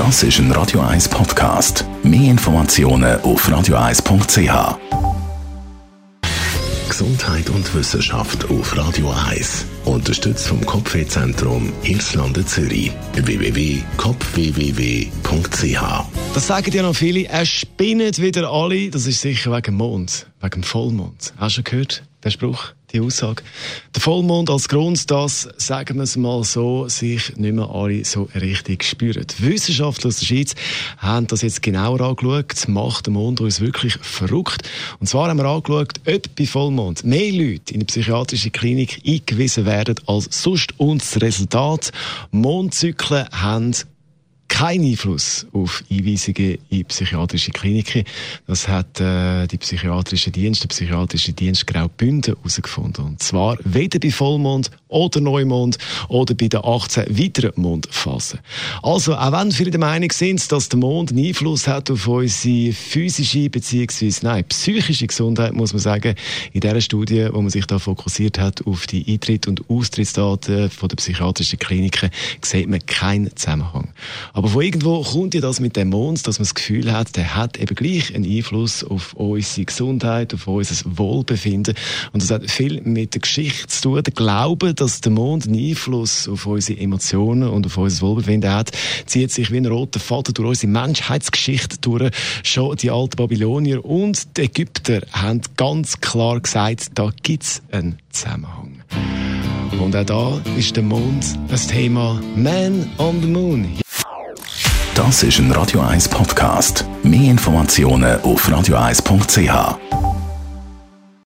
Das ist ein Radio 1 Podcast. Mehr Informationen auf radio1.ch. Gesundheit und Wissenschaft auf Radio 1. Unterstützt vom Kopfwehzentrum Irlande Zürich. www.kopfwww.ch. Das sagen ja noch viele. Er spinnet wieder alle. Das ist sicher wegen dem Mond, wegen dem Vollmond. Hast du schon gehört, der Spruch? Die Aussage. Der Vollmond als Grund, dass, sagen wir es mal so, sich nicht mehr alle so richtig spüren. Die Wissenschaftler aus der Schweiz haben das jetzt genauer angeschaut. Macht der Mond uns wirklich verrückt? Und zwar haben wir angeschaut, ob bei Vollmond mehr Leute in eine psychiatrische Klinik eingewiesen werden als sonst. Und das Resultat, Mondzyklen haben keinen Einfluss auf Einweisungen in psychiatrische Kliniken. Das hat äh, die psychiatrische Dienst, der psychiatrische Dienst Graubünden herausgefunden. Und zwar weder bei Vollmond oder Neumond oder bei den 18 weiteren Mondphasen. Also, auch wenn viele der Meinung sind, dass der Mond einen Einfluss hat auf unsere physische bzw. nein, psychische Gesundheit, muss man sagen, in dieser Studie, wo man sich da fokussiert hat auf die Eintritt- und Austrittsdaten von der psychiatrischen Kliniken, sieht man keinen Zusammenhang. Aber von irgendwo kommt ja das mit dem Mond, dass man das Gefühl hat, der hat eben gleich einen Einfluss auf unsere Gesundheit, auf unser Wohlbefinden. Und das hat viel mit der Geschichte zu tun, der Glaube, dass der Mond einen Einfluss auf unsere Emotionen und auf unser Wohlbefinden hat, zieht sich wie ein roter Faden durch unsere Menschheitsgeschichte durch. Schon die alten Babylonier und die Ägypter haben ganz klar gesagt, da gibt es einen Zusammenhang. Und auch da ist der Mond das Thema Man on the Moon. Das ist ein Radio 1 Podcast. Mehr Informationen auf radio1.ch.